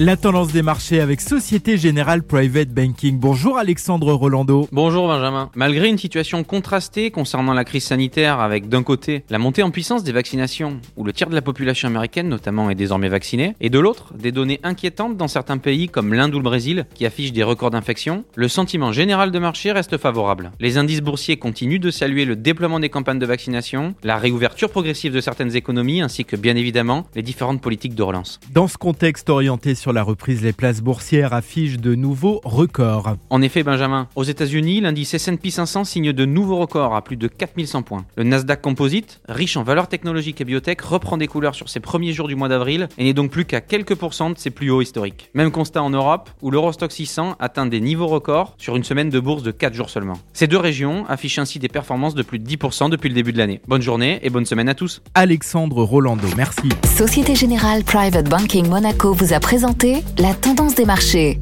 La tendance des marchés avec Société Générale Private Banking. Bonjour Alexandre Rolando. Bonjour Benjamin. Malgré une situation contrastée concernant la crise sanitaire avec d'un côté la montée en puissance des vaccinations, où le tiers de la population américaine notamment est désormais vaccinée, et de l'autre des données inquiétantes dans certains pays comme l'Inde ou le Brésil qui affichent des records d'infection, le sentiment général de marché reste favorable. Les indices boursiers continuent de saluer le déploiement des campagnes de vaccination, la réouverture progressive de certaines économies ainsi que bien évidemment les différentes politiques de relance. Dans ce contexte orienté sur la reprise, les places boursières affichent de nouveaux records. En effet, Benjamin, aux États-Unis, l'indice S&P 500 signe de nouveaux records à plus de 4100 points. Le Nasdaq Composite, riche en valeurs technologiques et biotech, reprend des couleurs sur ses premiers jours du mois d'avril et n'est donc plus qu'à quelques pourcents de ses plus hauts historiques. Même constat en Europe, où l'Eurostock 600 atteint des niveaux records sur une semaine de bourse de 4 jours seulement. Ces deux régions affichent ainsi des performances de plus de 10% depuis le début de l'année. Bonne journée et bonne semaine à tous. Alexandre Rolando, merci. Société Générale Private Banking Monaco vous a présenté la tendance des marchés.